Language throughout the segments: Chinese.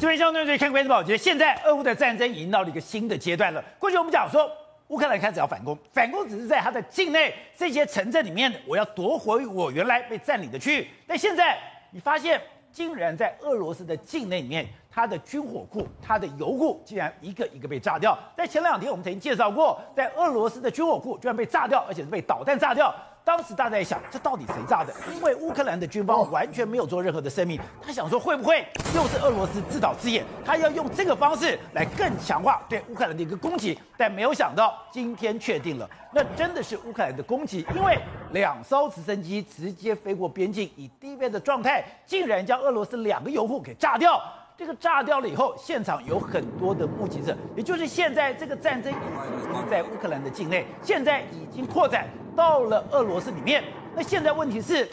这边相对对看关注宝，我觉得现在俄乌的战争已经到了一个新的阶段了。过去我们讲说，乌克兰开始要反攻，反攻只是在他的境内这些城镇里面，我要夺回我原来被占领的区域。但现在你发现，竟然在俄罗斯的境内里面。它的军火库、它的油库竟然一个一个被炸掉。在前两天，我们曾经介绍过，在俄罗斯的军火库居然被炸掉，而且是被导弹炸掉。当时大家在想，这到底谁炸的？因为乌克兰的军方完全没有做任何的声明。他想说，会不会又是俄罗斯自导自演？他要用这个方式来更强化对乌克兰的一个攻击。但没有想到，今天确定了，那真的是乌克兰的攻击，因为两艘直升机直接飞过边境，以低飞的状态，竟然将俄罗斯两个油库给炸掉。这个炸掉了以后，现场有很多的目击者，也就是现在这个战争已经在乌克兰的境内，现在已经扩展到了俄罗斯里面。那现在问题是，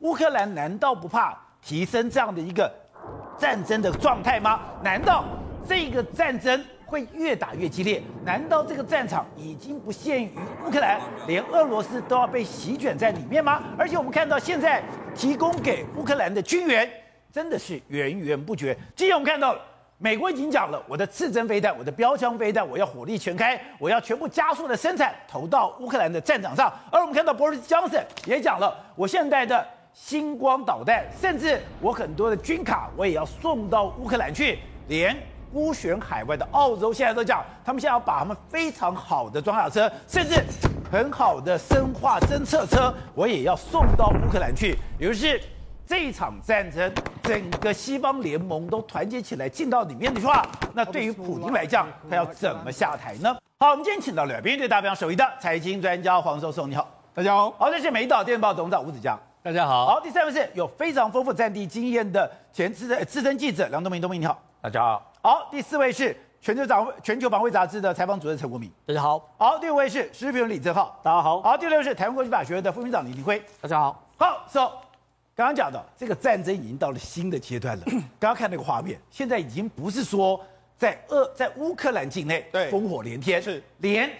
乌克兰难道不怕提升这样的一个战争的状态吗？难道这个战争会越打越激烈？难道这个战场已经不限于乌克兰，连俄罗斯都要被席卷在里面吗？而且我们看到现在提供给乌克兰的军援。真的是源源不绝。今天我们看到，美国已经讲了，我的刺针飞弹、我的标枪飞弹，我要火力全开，我要全部加速的生产，投到乌克兰的战场上。而我们看到 Boris Johnson 也讲了，我现在的星光导弹，甚至我很多的军卡，我也要送到乌克兰去。连孤悬海外的澳洲现在都讲，他们现在要把他们非常好的装甲车，甚至很好的生化侦测车，我也要送到乌克兰去。也就是。这一场战争，整个西方联盟都团结起来进到里面的话，那对于普京来讲，他要怎么下台呢？好，我们今天请到了来宾，对大家非常熟悉的财经专家黄寿松，你好，大家好。好，这是美丽岛电报董事长吴子江，大家好。好，第三位是有非常丰富战地经验的前资深资深记者梁东明，东明你好，大家好。好，第四位是全球掌全球防卫杂志的采访主任陈国铭，大家好。好，第五位是时事评论李正浩，大家好。好，第六位是台湾国际法学院的副院长李廷辉，大家好。好，走。刚刚讲到这个战争已经到了新的阶段了。刚刚看那个画面，现在已经不是说在俄在乌克兰境内烽火连天，是连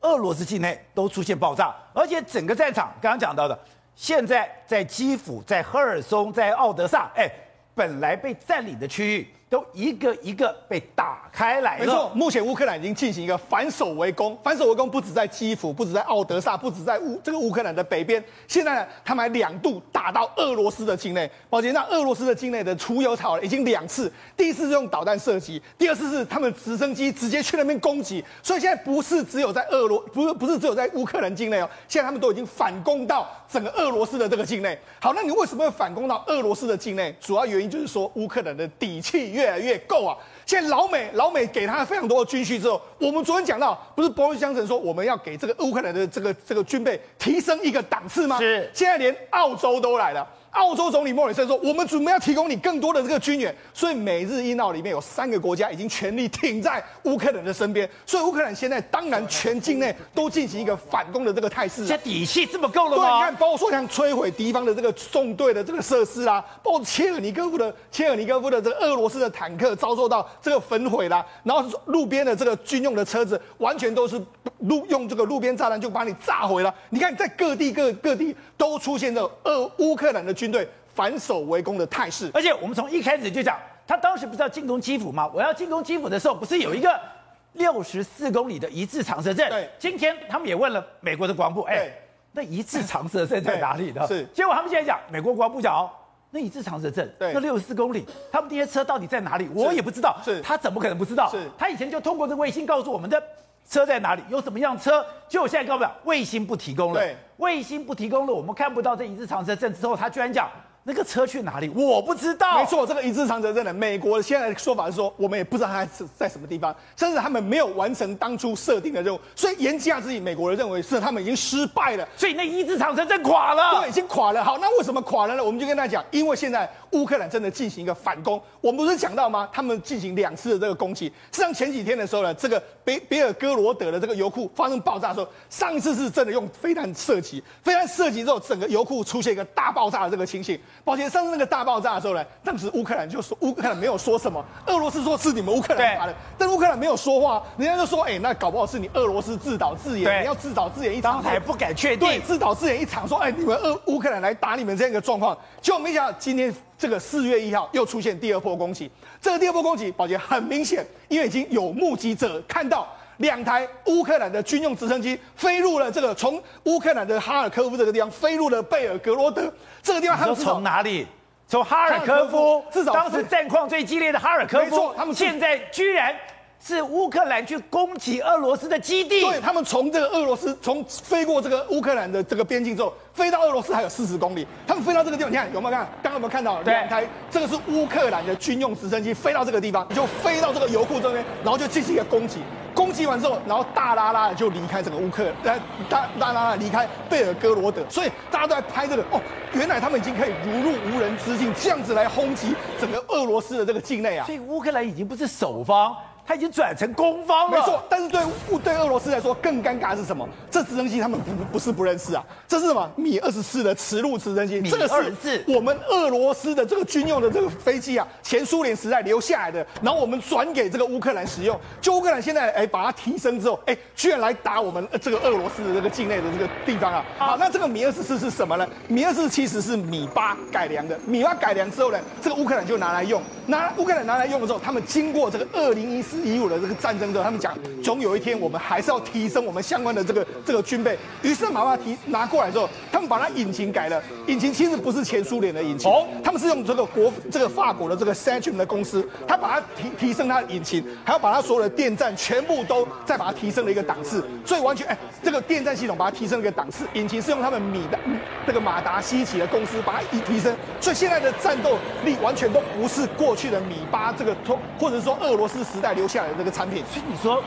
俄罗斯境内都出现爆炸，而且整个战场刚刚讲到的，现在在基辅、在赫尔松、在奥德萨，哎，本来被占领的区域。都一个一个被打开来了。没错，目前乌克兰已经进行一个反守为攻。反守为攻不止在基辅，不止在奥德萨，不止在乌这个乌克兰的北边。现在呢，他们还两度打到俄罗斯的境内。抱歉，那俄罗斯的境内的出油槽已经两次，第一次是用导弹射击，第二次是他们直升机直接去那边攻击。所以现在不是只有在俄罗，不是不是只有在乌克兰境内哦，现在他们都已经反攻到整个俄罗斯的这个境内。好，那你为什么会反攻到俄罗斯的境内？主要原因就是说乌克兰的底气越。来越够啊！现在老美老美给他非常多的军需之后，我们昨天讲到，不是波瑞江城说我们要给这个乌克兰的这个这个军备提升一个档次吗？是，现在连澳洲都来了。澳洲总理莫里森说：“我们准备要提供你更多的这个军援，所以美日印澳里面有三个国家已经全力挺在乌克兰的身边。所以乌克兰现在当然全境内都进行一个反攻的这个态势。这底气这么够了吗？对，你看，包括说像摧毁敌方的这个纵队的这个设施啦，包括切尔尼戈夫的切尔尼戈夫的这个俄罗斯的坦克遭受到这个焚毁啦，然后路边的这个军用的车子完全都是路用这个路边炸弹就把你炸毁了。你看，在各地各各地都出现这俄乌克兰的军。”军队反守为攻的态势，而且我们从一开始就讲，他当时不是要进攻基辅吗？我要进攻基辅的时候，不是有一个六十四公里的一字长蛇阵？对，今天他们也问了美国的国防部，哎，那一字长蛇阵在哪里呢？是，结果他们现在讲，美国国防部讲哦，那一字长蛇阵，对，那六十四公里，他们这些车到底在哪里？我也不知道，是，他怎么可能不知道？是，他以前就通过这卫星告诉我们的车在哪里，有什么样车，结果现在告诉我，卫星不提供了，对，卫星不提供了，我们看不到这一字长蛇阵之后，他居然讲。那个车去哪里？我不知道。没错，这个一字长蛇阵的美国现在的说法是说，我们也不知道它在在什么地方，甚至他们没有完成当初设定的任务。所以言下之意，美国人认为是他们已经失败了。所以那一字长蛇阵垮了，对，已经垮了。好，那为什么垮了呢？我们就跟大家讲，因为现在乌克兰真的进行一个反攻。我们不是讲到吗？他们进行两次的这个攻击。实际上前几天的时候呢，这个别别尔哥罗德的这个油库发生爆炸的时候，上一次是真的用飞弹射击，飞弹射击之后，整个油库出现一个大爆炸的这个情形。宝杰，上次那个大爆炸的时候呢，当时乌克兰就说乌克兰没有说什么，俄罗斯说是你们乌克兰打的，但乌克兰没有说话，人家就说，哎、欸，那搞不好是你俄罗斯自导自演，你要自导自演一场，还不敢确定，对，自导自演一场，说，哎、欸，你们俄乌克兰来打你们这样一个状况，结果没想到今天这个四月一号又出现第二波攻击，这个第二波攻击，宝杰很明显，因为已经有目击者看到。两台乌克兰的军用直升机飞入了这个从乌克兰的哈尔科夫这个地方飞入了贝尔格罗德这个地方。他们从哪里？从哈尔科夫，至少当时战况最激烈的哈尔科夫。他们现在居然是乌克兰去攻击俄罗斯的基地。对，他们从这个俄罗斯从飞过这个乌克兰的这个边境之后，飞到俄罗斯还有四十公里。他们飞到这个地方，你看有没有看？刚刚有没有看到两台？这个是乌克兰的军用直升机飞到这个地方，就飞到这个油库这边，然后就进行一个攻击。攻击完之后，然后大拉拉的就离开整个乌克兰，呃，大大拉拉离开贝尔格罗德，所以大家都在拍这个哦，原来他们已经可以如入无人之境，这样子来轰击整个俄罗斯的这个境内啊。所以乌克兰已经不是首方。他已经转成攻方了，没错。但是对对俄罗斯来说更尴尬的是什么？这直升机他们不不是不认识啊，这是什么？米二十四的雌鹿直升机，米二十四，我们俄罗斯的这个军用的这个飞机啊，前苏联时代留下来的，然后我们转给这个乌克兰使用。就乌克兰现在哎把它提升之后，哎居然来打我们这个俄罗斯的这个境内的这个地方啊。好，那这个米二十四是什么呢？米二十四其实是米八改良的，米八改良之后呢，这个乌克兰就拿来用，拿乌克兰拿来用的时候，他们经过这个二零一四一五的这个战。争的，他们讲，总有一天我们还是要提升我们相关的这个这个军备。于是马上提拿过来之后，他们把它引擎改了。引擎其实不是前苏联的引擎，哦他们是用这个国这个法国的这个 Centrum 的公司，他把它提提升它的引擎，还要把它所有的电站全部都再把它提升了一个档次。所以完全哎，这个电站系统把它提升了一个档次。引擎是用他们米的这个马达西奇的公司把它一提升，所以现在的战斗力完全都不是过去的米八这个或者说俄罗斯时代留下来的这个产品。所以你说，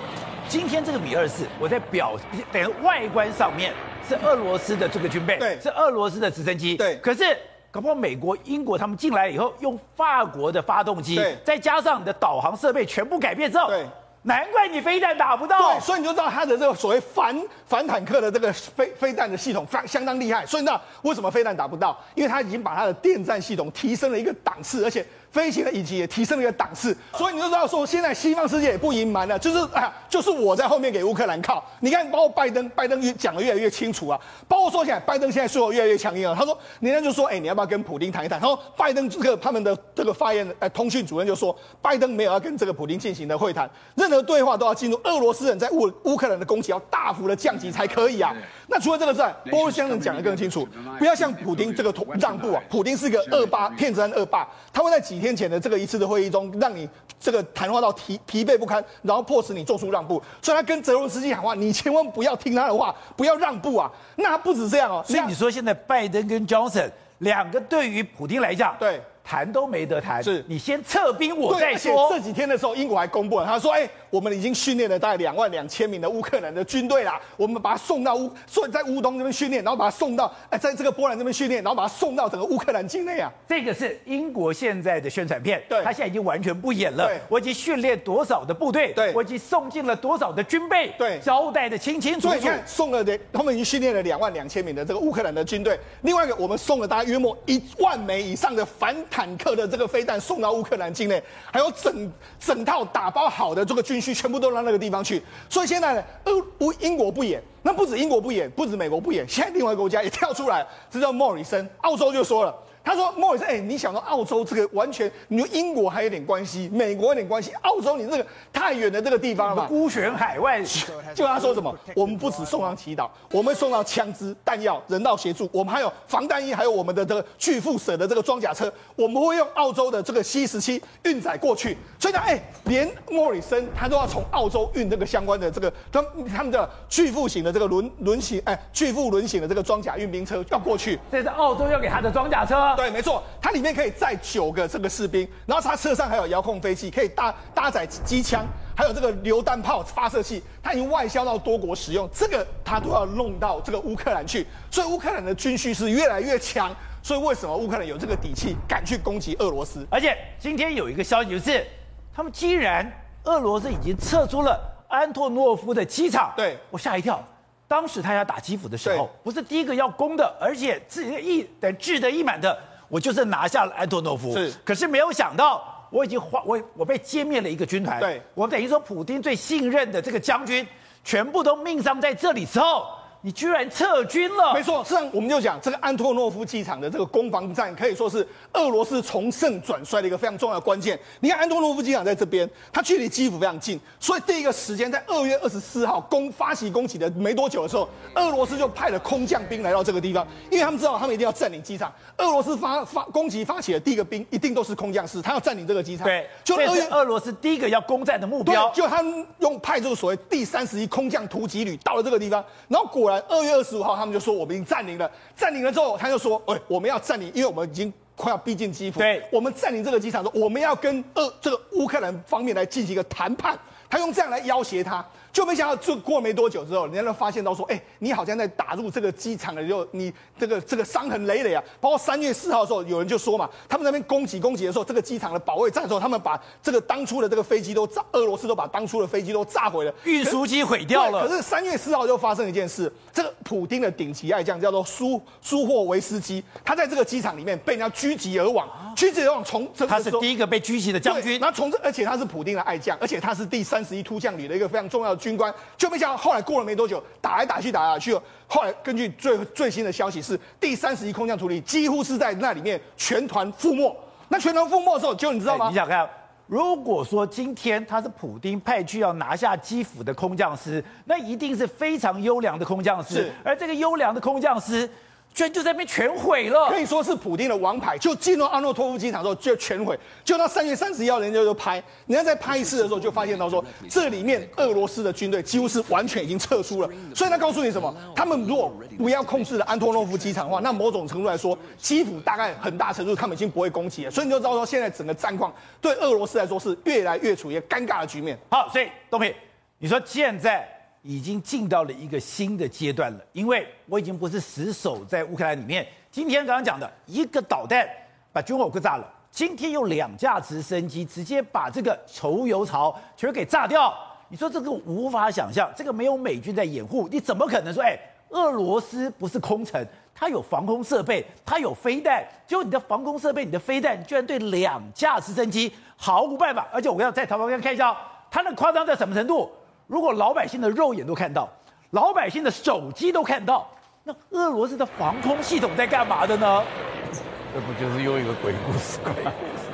今天这个米二四，我在表等于外观上面是俄罗斯的这个军备，对，是俄罗斯的直升机，对。可是搞不好美国、英国他们进来以后，用法国的发动机，对，再加上你的导航设备全部改变之后，对。难怪你飞弹打不到，对，所以你就知道它的这个所谓反反坦克的这个飞飞弹的系统非相当厉害。所以那为什么飞弹打不到？因为它已经把它的电站系统提升了一个档次，而且。飞行的引擎也提升了一个档次，所以你就知道说，现在西方世界也不隐瞒了，就是啊，就是我在后面给乌克兰靠。你看，包括拜登，拜登越讲的越来越清楚啊，包括说起来拜登现在说的越来越强硬了。他说，人家就说，哎、你要不要跟普丁谈一谈？他说，拜登这个他们的这个发言呃通讯主任就说，拜登没有要跟这个普丁进行的会谈，任何对话都要进入俄罗斯人在乌乌克兰的攻击要大幅的降级才可以啊。那除了这个之外，波斯先生讲的更清楚，不要像普丁这个让步啊，普丁是个恶霸，骗子和恶霸，他会在几天。前的这个一次的会议中，让你这个谈话到疲疲惫不堪，然后迫使你做出让步。所以他跟泽伦斯基喊话，你千万不要听他的话，不要让步啊！那不止这样哦，所以你说现在拜登跟 Johnson 两个对于普丁来讲，对。谈都没得谈，是你先撤兵，我再说。这几天的时候，英国还公布了，他说：“哎、欸，我们已经训练了大概两万两千名的乌克兰的军队啦，我们把他送到乌，所以在乌东这边训练，然后把他送到哎，在这个波兰这边训练，然后把他送到整个乌克兰境内啊。”这个是英国现在的宣传片，对，他现在已经完全不演了。对，我已经训练多少的部队，对，我已经送进了多少的军备，对，交代的清清楚楚。所以你看，送了的，他们已经训练了两万两千名的这个乌克兰的军队。另外一个，我们送了大概约莫一万枚以上的反坦坦克的这个。飞弹送到乌克兰境内，还有整整套打包好的这个军需，全部都到那个地方去。所以现在呢，俄乌英国不演，那不止英国不演，不止美国不演，现在另外一个国家也跳出来，这叫莫里森，澳洲就说了。他说：“莫里森，哎，你想到澳洲这个完全，你说英国还有点关系，美国有点关系，澳洲你这个太远的这个地方了嘛，孤悬海外。就他说什么，我们不止送上祈祷，我们送到枪支、弹药、人道协助，我们还有防弹衣，还有我们的这个巨富舍的这个装甲车，我们会用澳洲的这个 C 十七运载过去。所以呢，哎，连莫里森他都要从澳洲运这个相关的这个他他们的巨富型的这个轮轮型，哎，巨富轮型的这个装甲运兵车要过去。这是澳洲要给他的装甲车。”对，没错，它里面可以载九个这个士兵，然后它车上还有遥控飞机，可以搭搭载机枪，还有这个榴弹炮发射器，它已经外销到多国使用，这个它都要弄到这个乌克兰去，所以乌克兰的军需是越来越强，所以为什么乌克兰有这个底气敢去攻击俄罗斯？而且今天有一个消息就是，他们既然俄罗斯已经撤出了安托诺夫的机场，对，我吓一跳。当时他要打基辅的时候，不是第一个要攻的，而且自己的意等志得意满的，我就是拿下了安托诺夫。是，可是没有想到，我已经花我我被歼灭了一个军团。对，我等于说，普京最信任的这个将军，全部都命丧在这里之后。你居然撤军了？没错，实际上我们就讲这个安托诺夫机场的这个攻防战，可以说是俄罗斯从盛转衰的一个非常重要的关键。你看安托诺夫机场在这边，它距离基辅非常近，所以第一个时间在二月二十四号攻发起攻击的没多久的时候，俄罗斯就派了空降兵来到这个地方，因为他们知道他们一定要占领机场。俄罗斯发发攻击发起的第一个兵一定都是空降师，他要占领这个机场。对，就二月俄罗斯第一个要攻占的目标，就他们用派这个所谓第三十一空降突击旅到了这个地方，然后果然二月二十五号。他们就说我们已经占领了，占领了之后，他就说，哎，我们要占领，因为我们已经快要逼近基辅。对，我们占领这个机场，说我们要跟呃这个乌克兰方面来进行一个谈判，他用这样来要挟他。就没想到，就过没多久之后，人家就发现到说，哎，你好像在打入这个机场的时候，你这个这个伤痕累累啊。包括三月四号的时候，有人就说嘛，他们那边攻击攻击的时候，这个机场的保卫战的时候，他们把这个当初的这个飞机都炸，俄罗斯都把当初的飞机都炸毁了，运输机毁掉了。可是三月四号就发生一件事，这个普丁的顶级爱将叫做苏苏霍维斯基，他在这个机场里面被人家狙击而亡，狙击而亡从这个他是第一个被狙击的将军，那从这而且他是普丁的爱将，而且他是第三十一突将旅的一个非常重要的军官，就没想到。后来过了没多久，打来打去，打来打去。后来根据最最新的消息是，第三十一空降处理几乎是在那里面全团覆没。那全团覆没的时候，就你知道吗？你想看，如果说今天他是普丁派去要拿下基辅的空降师，那一定是非常优良的空降师。是，而这个优良的空降师。居然就在那边全毁了，可以说是普丁的王牌。就进入阿诺托夫机场之后就全毁。就到三月三十一号，人家就拍，人家在拍一次的时候就发现到说，这里面俄罗斯的军队几乎是完全已经撤出了。所以他告诉你什么？他们如果不要控制了安托诺夫机场的话，那某种程度来说，基辅大概很大程度他们已经不会攻击了。所以你就知道说，现在整个战况对俄罗斯来说是越来越处于尴尬的局面。好，所以东平，你说现在。已经进到了一个新的阶段了，因为我已经不是死守在乌克兰里面。今天刚刚讲的一个导弹把军火给炸了，今天用两架直升机直接把这个储油槽全给炸掉。你说这个无法想象，这个没有美军在掩护，你怎么可能说？哎，俄罗斯不是空城，它有防空设备，它有飞弹，结果你的防空设备、你的飞弹居然对两架直升机毫无办法。而且我要在台湾看一下，它那夸张在什么程度？如果老百姓的肉眼都看到，老百姓的手机都看到，那俄罗斯的防空系统在干嘛的呢？这不就是又一个鬼故事鬼故事？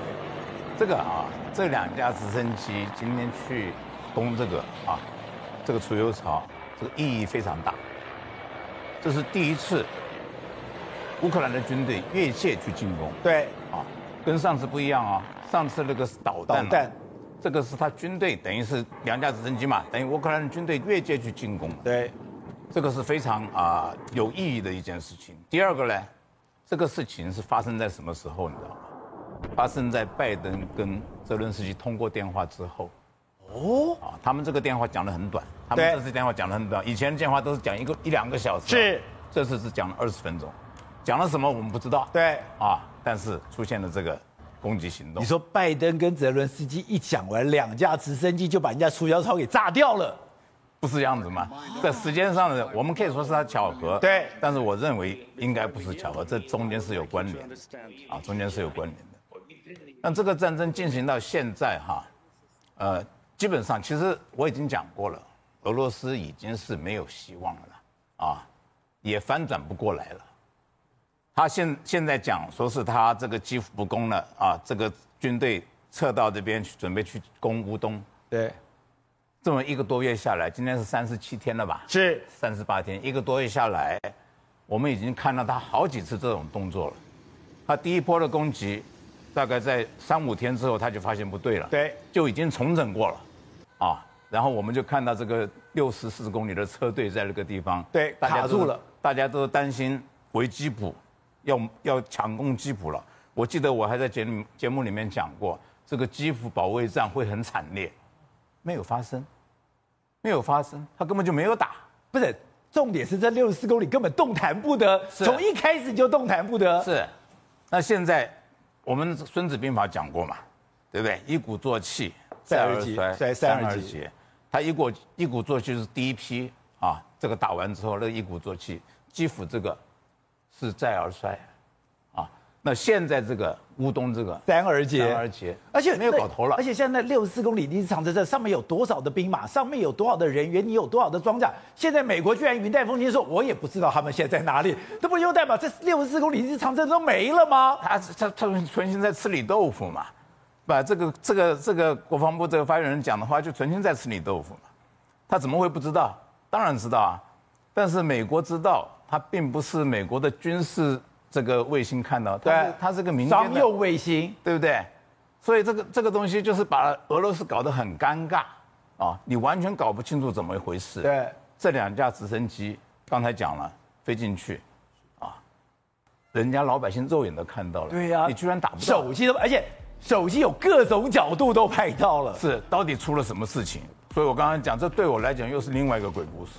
这个啊，这两架直升机今天去攻这个啊，这个储油槽，这个意义非常大。这是第一次，乌克兰的军队越界去进攻。对，啊，跟上次不一样啊，上次那个是导弹。导弹。这个是他军队，等于是两架直升机嘛，等于乌克兰军队越界去进攻。对，这个是非常啊、呃、有意义的一件事情。第二个呢，这个事情是发生在什么时候？你知道吗？发生在拜登跟泽伦斯基通过电话之后。哦。啊，他们这个电话讲得很短，他们这次电话讲得很短。以前的电话都是讲一个一两个小时。是。这次是讲了二十分钟，讲了什么我们不知道。对。啊，但是出现了这个。攻击行动，你说拜登跟泽伦斯基一讲完，两架直升机就把人家储油槽给炸掉了，不是这样子吗？在时间上呢，我们可以说是他巧合，对，但是我认为应该不是巧合，这中间是有关联的，啊，中间是有关联的。那这个战争进行到现在哈，呃，基本上其实我已经讲过了，俄罗斯已经是没有希望了，啊，也翻转不过来了。他现现在讲说是他这个基辅不攻了啊，这个军队撤到这边去，准备去攻乌东。对，这么一个多月下来，今天是三十七天了吧？是三十八天，一个多月下来，我们已经看到他好几次这种动作了。他第一波的攻击，大概在三五天之后，他就发现不对了，对，就已经重整过了，啊，然后我们就看到这个六十四公里的车队在那个地方，对，卡住了，大家都担心回基辅。要要强攻基辅了，我记得我还在节目节目里面讲过，这个基辅保卫战会很惨烈，没有发生，没有发生，他根本就没有打，不是，重点是这六十四公里根本动弹不得，从一开始就动弹不得。是，那现在我们《孙子兵法》讲过嘛，对不对？一鼓作气，再而衰，三而竭。他一鼓一鼓作气是第一批啊，这个打完之后，那个一鼓作气，基辅这个。是再而衰，啊，那现在这个乌东这个三而竭，三而竭，而且没有搞头了。而且现在六十四公里离子长城这上面有多少的兵马，上面有多少的人员，你有多少的装甲？现在美国居然云淡风轻说，我也不知道他们现在在哪里，这不又代表这六十四公里离子长城都没了吗？他他他们存心在吃你豆腐嘛，把这个这个这个国防部这个发言人讲的话，就存心在吃你豆腐嘛。他怎么会不知道？当然知道啊，但是美国知道，他并不是美国的军事。这个卫星看到，对，它是个民间商用卫星，对不对？所以这个这个东西就是把俄罗斯搞得很尴尬啊！你完全搞不清楚怎么一回事。对，这两架直升机刚才讲了，飞进去，啊，人家老百姓肉眼都看到了。对呀，你居然打不到。手机都，而且手机有各种角度都拍到了。是，到底出了什么事情？所以我刚刚讲，这对我来讲又是另外一个鬼故事。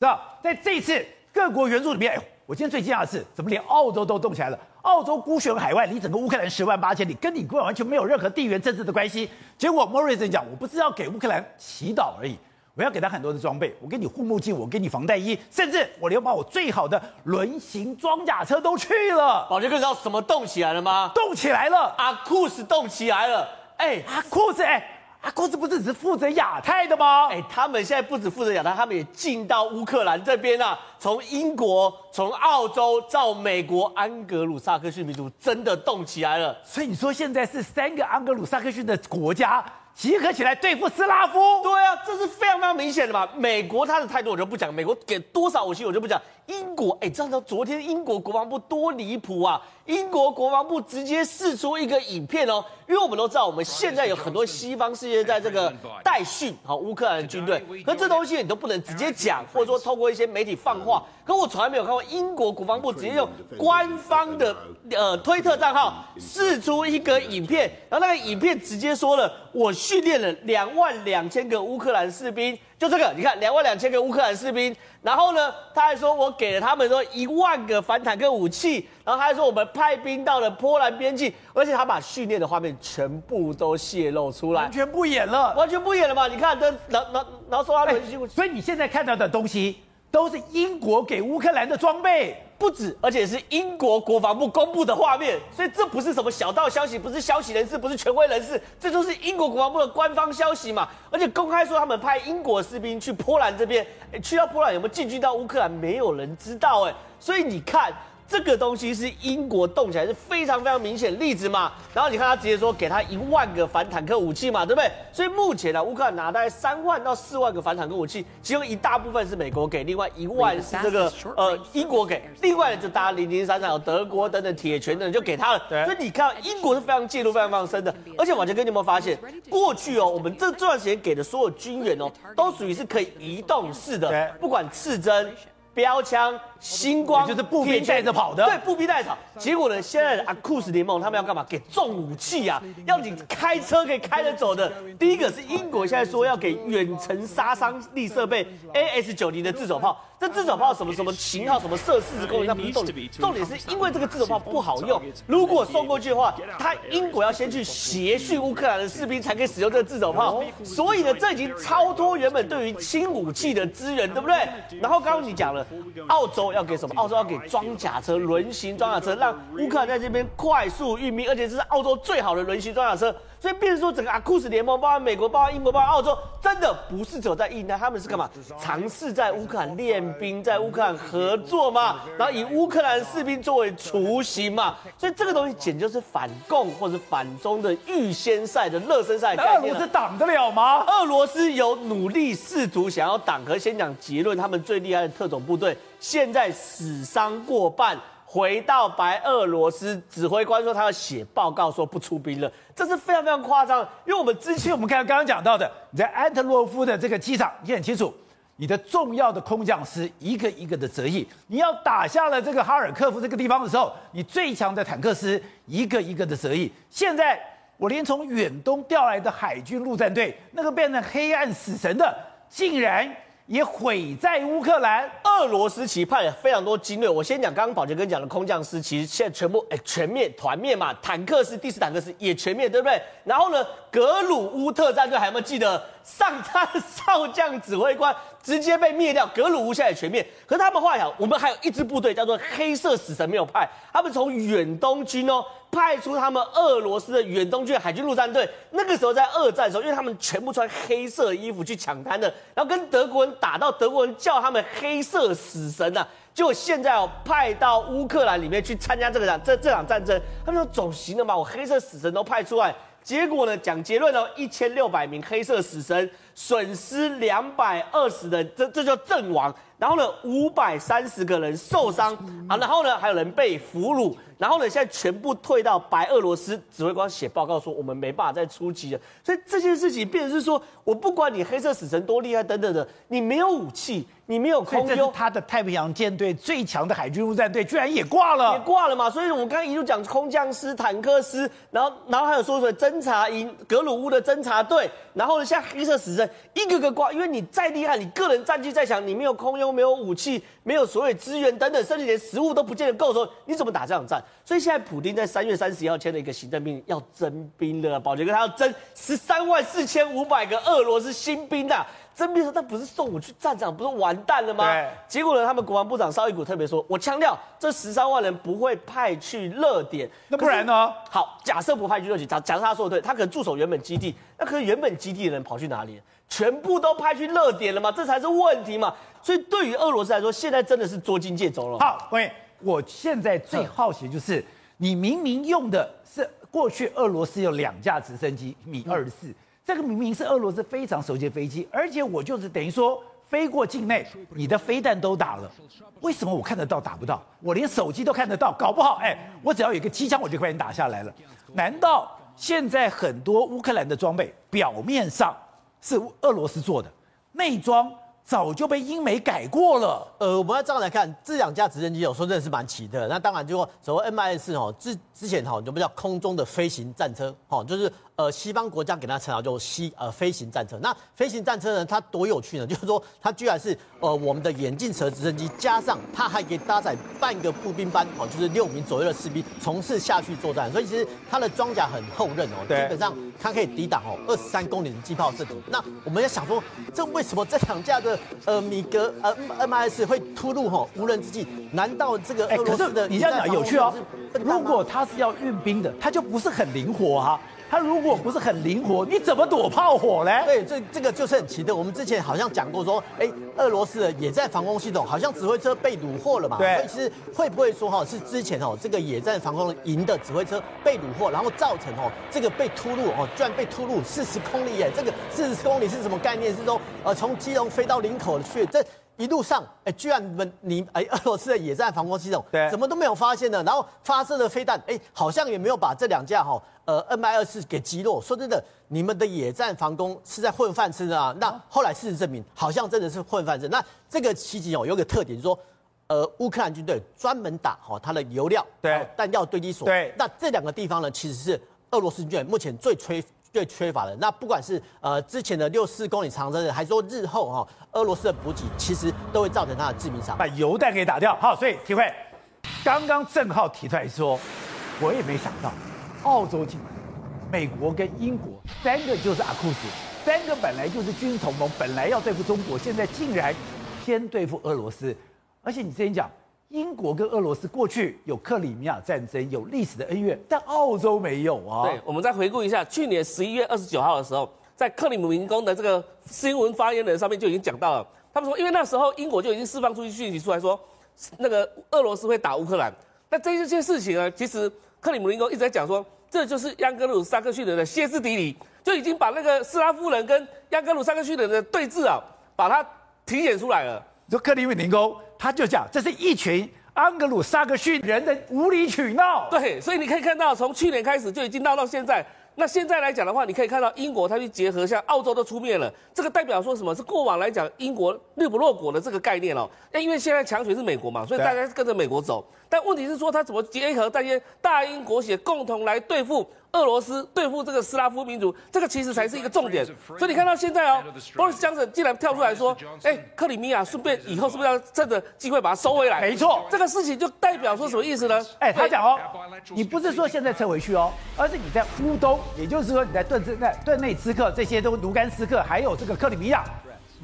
是吧？在这一次各国援助里面。哎我今天最惊讶的是，怎么连澳洲都动起来了？澳洲孤悬海外，离整个乌克兰十万八千里，跟你国完全没有任何地缘政治的关系。结果莫瑞森讲，我不是要给乌克兰祈祷而已，我要给他很多的装备，我给你护目镜，我给你防弹衣，甚至我连把我最好的轮型装甲车都去了。宝杰哥，知道什么动起来了吗？动起来了，阿库斯动起来了。哎，阿库斯，哎。阿库斯不是只是负责亚太的吗？哎，他们现在不止负责亚太，他们也进到乌克兰这边啊。从英国、从澳洲到美国，安格鲁萨克逊民族真的动起来了。所以你说现在是三个安格鲁萨克逊的国家集合起来对付斯拉夫？对啊，这是非常非常明显的嘛。美国他的态度我就不讲，美国给多少武器我就不讲。英国，哎，知道昨天英国国防部多离谱啊！英国国防部直接试出一个影片哦，因为我们都知道，我们现在有很多西方世界在这个代训好乌克兰的军队，可这东西你都不能直接讲，或者说透过一些媒体放话。可我从来没有看过英国国防部直接用官方的呃推特账号试出一个影片，然后那个影片直接说了，我训练了两万两千个乌克兰士兵。就这个，你看两万两千个乌克兰士兵，然后呢，他还说我给了他们说一万个反坦克武器，然后他还说我们派兵到了波兰边境，而且他把训练的画面全部都泄露出来，完全不演了，完全不演了嘛？你看，这然然然后说他们，所以你现在看到的东西都是英国给乌克兰的装备。不止，而且是英国国防部公布的画面，所以这不是什么小道消息，不是消息人士，不是权威人士，这就是英国国防部的官方消息嘛。而且公开说他们派英国士兵去波兰这边，诶，去到波兰有没有进军到乌克兰，没有人知道诶，所以你看。这个东西是英国动起来是非常非常明显的例子嘛，然后你看他直接说给他一万个反坦克武器嘛，对不对？所以目前呢，乌克兰拿大概三万到四万个反坦克武器，其中一大部分是美国给，另外一万是这个呃英国给，另外就大家零零散散有德国等等铁拳等等就给他了。所以你看英国是非常介入非常非常深的，而且宝杰哥你有没有发现，过去哦我们这这段时间给的所有军援哦，都属于是可以移动式的，不管刺针。标枪、星光就是步兵带着跑的，对，步兵带着跑。结果呢，现在的阿库斯联盟他们要干嘛？给重武器啊，要你开车可以开得走的。第一个是英国现在说要给远程杀伤力设备 AS 九零的自走炮。这自走炮什么什么型号，什么射四十公里，那不是重点。重点是因为这个自走炮不好用，如果送过去的话，他英国要先去协训乌克兰的士兵才可以使用这个自走炮。所以呢，这已经超脱原本对于轻武器的资源，对不对？然后刚刚你讲了，澳洲要给什么？澳洲要给装甲车、轮型装甲车，让乌克兰在这边快速运兵，而且这是澳洲最好的轮型装甲车。所以，变成说整个阿库斯联盟，包括美国、包括英国、包括澳洲，真的不是走在印太，他们是干嘛？尝试在乌克兰练兵，在乌克兰合作嘛，然后以乌克兰士兵作为雏形嘛。所以这个东西简直就是反共或者反中的预先赛的热身赛。俄罗斯挡得了吗？俄罗斯有努力试图想要挡，和先讲结论，他们最厉害的特种部队现在死伤过半。回到白俄罗斯，指挥官说他要写报告，说不出兵了，这是非常非常夸张。因为我们之前我们看刚刚讲到的，你在安特洛夫的这个机场，你很清楚，你的重要的空降师一个一个的折翼，你要打下了这个哈尔科夫这个地方的时候，你最强的坦克师一个一个的折翼。现在我连从远东调来的海军陆战队，那个变成黑暗死神的，竟然。也毁在乌克兰，俄罗斯其实派了非常多精锐。我先讲，刚刚宝杰哥讲的空降师，其实现在全部哎全面团灭嘛，坦克师第四坦克师也全灭，对不对？然后呢，格鲁乌特战队还有没有记得？上他的少将指挥官直接被灭掉，格鲁乌现在也全灭。可是他们话讲，我们还有一支部队叫做黑色死神没有派，他们从远东军哦派出他们俄罗斯的远东军海军陆战队。那个时候在二战的时候，因为他们全部穿黑色衣服去抢滩的，然后跟德国人打到德国人叫他们黑色死神呐、啊。就现在哦，派到乌克兰里面去参加这个场这这场战争，他们说总行了嘛，我黑色死神都派出来，结果呢，讲结论哦，一千六百名黑色死神损失两百二十人，这这叫阵亡，然后呢，五百三十个人受伤啊，然后呢，还有人被俘虏。然后呢，现在全部退到白俄罗斯，指挥官写报告说我们没办法再出击了。所以这件事情变成是说，我不管你黑色死神多厉害等等的，你没有武器，你没有空优，他的太平洋舰队最强的海军陆战队居然也挂了，也挂了嘛。所以我们刚刚一路讲空降师、坦克师，然后然后还有说说侦察营、格鲁乌的侦察队，然后呢，像黑色死神一个个挂，因为你再厉害，你个人战绩再强，你没有空优，没有武器，没有所谓资源等等，甚至连食物都不见得够的时候，你怎么打这场战？所以现在普京在三月三十一号签了一个行政命令，要征兵的，宝杰哥他要征十三万四千五百个俄罗斯新兵的。征兵说，那不是送我去战场，不是完蛋了吗？对。结果呢，他们国防部长绍伊古特别说，我强调这十三万人不会派去热点，那不然呢？好，假设不派去热点，假假设他说的对，他可能驻守原本基地，那可是原本基地的人跑去哪里？全部都派去热点了嘛？这才是问题嘛。所以对于俄罗斯来说，现在真的是捉襟见肘了。好，各位。我现在最好奇的就是，你明明用的是过去俄罗斯有两架直升机米二十四，这个明明是俄罗斯非常熟悉的飞机，而且我就是等于说飞过境内，你的飞弹都打了，为什么我看得到打不到？我连手机都看得到，搞不好哎，我只要有一个机枪，我就可以打下来了。难道现在很多乌克兰的装备表面上是俄罗斯做的，内装？早就被英美改过了。呃，我们要这样来看，这两架直升机有时候真的是蛮奇特。那当然就说，所谓 MIS 哦，之之前哈，我们叫空中的飞行战车，哈，就是。呃，西方国家给它称号叫西呃飞行战车。那飞行战车呢，它多有趣呢？就是说，它居然是呃我们的眼镜蛇直升机，加上它还可以搭载半个步兵班哦，就是六名左右的士兵，从事下去作战。所以其实它的装甲很厚韧哦，基本上它可以抵挡哦二十三公里的机炮射击。那我们要想说，这为什么这两架的呃米格呃 MIS 会突入哈无人之境？难道这个俄罗斯的？你这样讲有趣哦。如果它是要运兵的，它就不是很灵活哈、啊。它如果不是很灵活，你怎么躲炮火呢？对，这这个就是很奇特。我们之前好像讲过说，哎，俄罗斯的野战防空系统好像指挥车被虏获了嘛？对。所以其实会不会说哈，是之前哦这个野战防空营的指挥车被虏获，然后造成哦这个被突入哦，居然被突入四十公里耶？这个四十公里是什么概念？是说呃从基隆飞到林口去这？一路上，哎，居然你们你哎，俄罗斯的野战防空系统，对，怎么都没有发现呢？然后发射的飞弹，哎，好像也没有把这两架哈，呃，Mi-24 给击落。说真的，你们的野战防空是在混饭吃的啊？那后来事实证明，好像真的是混饭吃。那这个奇迹哦，有个特点，就是说，呃，乌克兰军队专门打哈它的油料，对，弹药堆积所，对。那这两个地方呢，其实是俄罗斯军队目前最缺。最缺乏的那，不管是呃之前的六四公里长征，还是说日后哈俄罗斯的补给，其实都会造成它的致命伤，把油弹给打掉。好，所以体会，刚刚郑浩提出来说，我也没想到，澳洲进来，美国跟英国三个就是阿库斯，三个本来就是军事同盟，本来要对付中国，现在竟然先对付俄罗斯，而且你之前讲。英国跟俄罗斯过去有克里米亚战争，有历史的恩怨，但澳洲没有啊。对，我们再回顾一下，去年十一月二十九号的时候，在克里姆林宫的这个新闻发言人上面就已经讲到了，他们说，因为那时候英国就已经释放出去讯息出来说，那个俄罗斯会打乌克兰。那这一件事情呢，其实克里姆林宫一直在讲说，这就是盎格鲁萨克逊人的歇斯底里，就已经把那个斯拉夫人跟盎格鲁萨克逊人的对峙啊，把它体现出来了。就克里姆林宫。他就讲，这是一群安格鲁撒克逊人的无理取闹。对，所以你可以看到，从去年开始就已经闹到现在。那现在来讲的话，你可以看到英国它去结合，像澳洲都出面了。这个代表说什么？是过往来讲英国日不落国的这个概念哦。那因为现在强权是美国嘛，所以大家跟着美国走。但问题是说，他怎么结合大些大英国协共同来对付俄罗斯对付这个斯拉夫民族，这个其实才是一个重点。所以你看到现在哦，Boris Johnson 竟然跳出来说，哎，克里米亚顺便以后是不是要趁着机会把它收回来？没错，这个事情就代表说什么意思呢？哎，他讲哦，你不是说现在撤回去哦，而是你在乌东，也就是说你在顿兹在顿内茨克这些都卢甘斯克，还有这个克里米亚。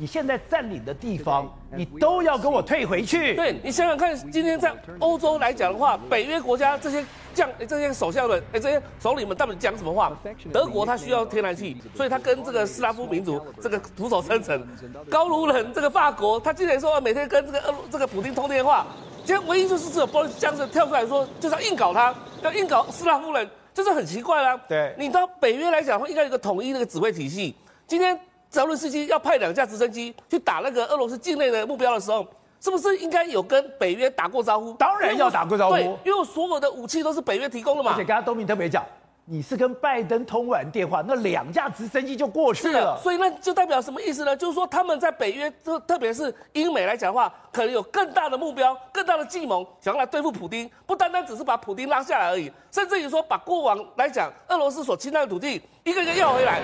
你现在占领的地方，你都要跟我退回去。对，你想想看，今天在欧洲来讲的话，北约国家这些将、这些首相们、哎，这些首领们到底讲什么话？德国它需要天然气，所以他跟这个斯拉夫民族这个徒手生成。高卢人这个法国，他竟然说每天跟这个俄这个普京通电话。今天唯一就是这个波将军跳出来说，就是要硬搞他，要硬搞斯拉夫人，这是很奇怪啦。对，你到北约来讲的话，应该有一个统一的一个指挥体系。今天。泽伦斯基要派两架直升机去打那个俄罗斯境内的目标的时候，是不是应该有跟北约打过招呼？当然要打过招呼，对，因为所有的武器都是北约提供的嘛。而且刚刚东明特别讲，你是跟拜登通完电话，那两架直升机就过去了。所以那就代表什么意思呢？就是说他们在北约，特特别是英美来讲的话，可能有更大的目标、更大的计谋，想要来对付普丁，不单单只是把普丁拉下来而已，甚至于说把过往来讲俄罗斯所侵占的土地一个一个要回来。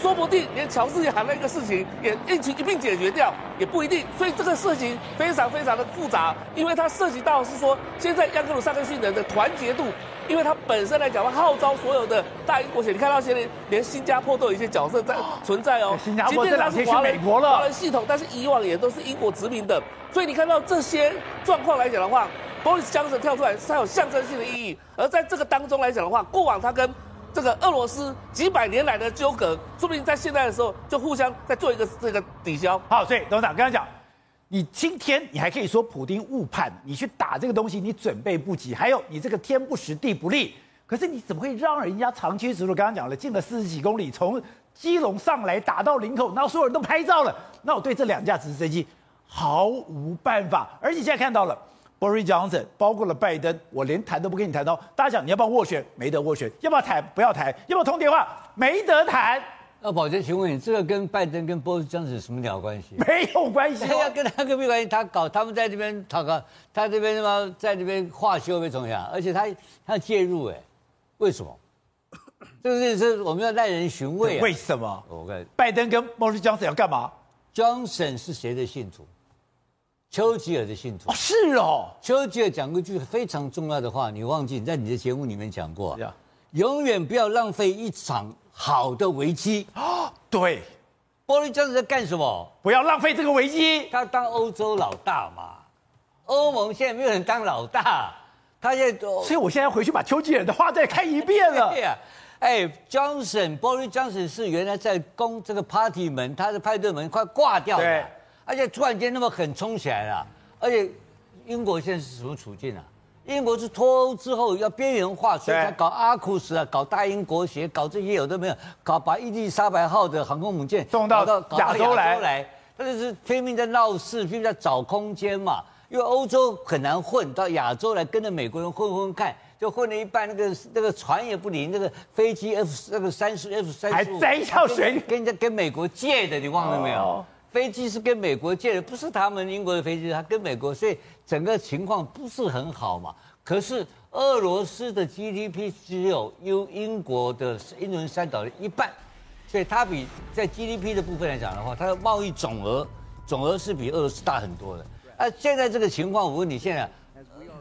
说不定连乔治亚那个事情也一起一并解决掉，也不一定。所以这个事情非常非常的复杂，因为它涉及到是说，现在亚格鲁萨克逊人的团结度，因为它本身来讲，它号召所有的大英国血，你看到现在连新加坡都有一些角色在存在哦。新加坡这两天去美国了。华人系统，但是以往也都是英国殖民的，所以你看到这些状况来讲的话，Boris Johnson 跳出来是它有象征性的意义。而在这个当中来讲的话，过往他跟这个俄罗斯几百年来的纠葛，说不定在现在的时候就互相在做一个这个抵消。好，所以董事长刚才讲，你今天你还可以说普丁误判，你去打这个东西你准备不及，还有你这个天不时地不利。可是你怎么会让人家长驱直入？刚刚讲了，进了四十几公里，从基隆上来打到林口，然后所有人都拍照了。那我对这两架直升机毫无办法。而且现在看到了。Boris Johnson 包括了拜登，我连谈都不跟你谈到。大家讲你要不要斡旋？没得斡旋。要不要谈？不要谈。要不要通电话？没得谈。那宝杰，请问你这个跟拜登跟 Boris Johnson 有什么鸟关系？没有关系。他 要跟他跟没关系，他搞他们在这边他搞他这边什么在这边化修被怎么样？而且他他介入哎，为什么？这个是我们要耐人寻味啊。为什么？我看拜登跟 Boris Johnson 要干嘛？Johnson 是谁的信徒？丘吉尔的信徒。哦，是哦。丘吉尔讲过一句非常重要的话，你忘记你在你的节目里面讲过，呀永远不要浪费一场好的危机。哦，对。波利这样子在干什么？不要浪费这个危机。他当欧洲老大嘛，欧盟现在没有人当老大，他现在都。所以我现在回去把丘吉尔的话再看一遍了。对呀，哎，Johnson，波利 Johnson 是原来在攻这个 party 门，他的派对门快挂掉了。对。而且突然间那么狠冲起来了，而且英国现在是什么处境啊？英国是脱欧之后要边缘化，所以才搞阿库斯啊，搞大英国协，搞这些有的没有，搞把伊丽莎白号的航空母舰送到亚洲来，他就是拼命在闹事，拼命在找空间嘛。因为欧洲很难混，到亚洲来跟着美国人混混看，就混了一半，那个那个船也不灵，那个飞机 F 那个三十 F 三十跟，跟人家跟美国借的，你忘了没有？哦飞机是跟美国借的，不是他们英国的飞机，他跟美国，所以整个情况不是很好嘛。可是俄罗斯的 GDP 只有英英国的英伦三岛的一半，所以它比在 GDP 的部分来讲的话，它的贸易总额总额是比俄罗斯大很多的。啊，现在这个情况，我问你，现在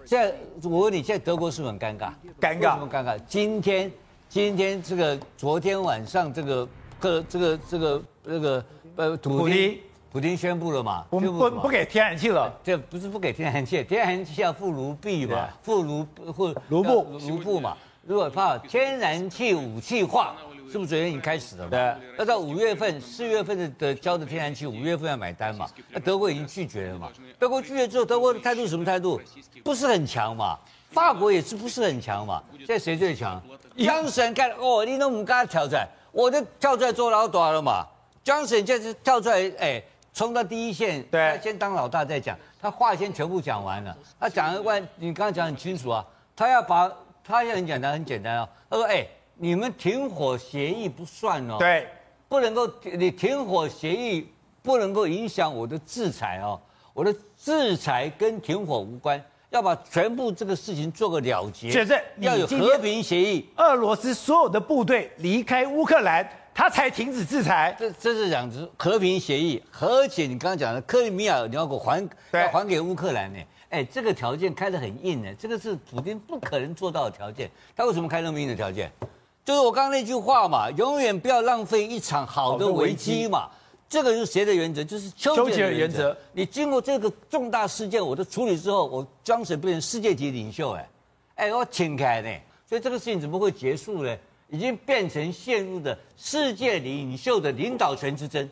现在我问你，现在德国是不是很尴尬？尴尬？什么尴尬？今天今天这个昨天晚上这个个这个这个这个。呃，普京，普京宣布了嘛？我们不不给天然气了，这不是不给天然气，天然气要付卢币嘛，付卢付卢布卢布嘛。如果怕天然气武器化，是不是昨天已经开始了？对。要到五月份、四月份的的交的天然气，五月份要买单嘛？那德国已经拒绝了嘛？德国拒绝之后，德国的态度什么态度？不是很强嘛？法国也是不是很强嘛？现在谁最强？当事人看哦，你都不敢挑战，我就跳出来做老大了嘛？Johnson 就是跳出来，哎，冲到第一线，对，他先当老大再讲，他话先全部讲完了。他讲的关，你刚刚讲很清楚啊，他要把，他也很简单，很简单哦。他说，哎，你们停火协议不算哦，对，不能够，你停火协议不能够影响我的制裁哦，我的制裁跟停火无关。要把全部这个事情做个了结，确实要有和平协议。俄罗斯所有的部队离开乌克兰，他才停止制裁。这这是讲和平协议，而且你刚刚讲的克里米亚你要给我还，要还给乌克兰呢？哎，这个条件开得很硬呢，这个是普京不可能做到的条件。他为什么开那么硬的条件？就是我刚刚那句话嘛，永远不要浪费一场好的危机嘛。这个是谁的原则？就是丘吉尔原则。你经过这个重大事件，我的处理之后，我江水变成世界级领袖，哎，哎，我请开呢。所以这个事情怎么会结束呢？已经变成陷入的世界领袖的领导权之争。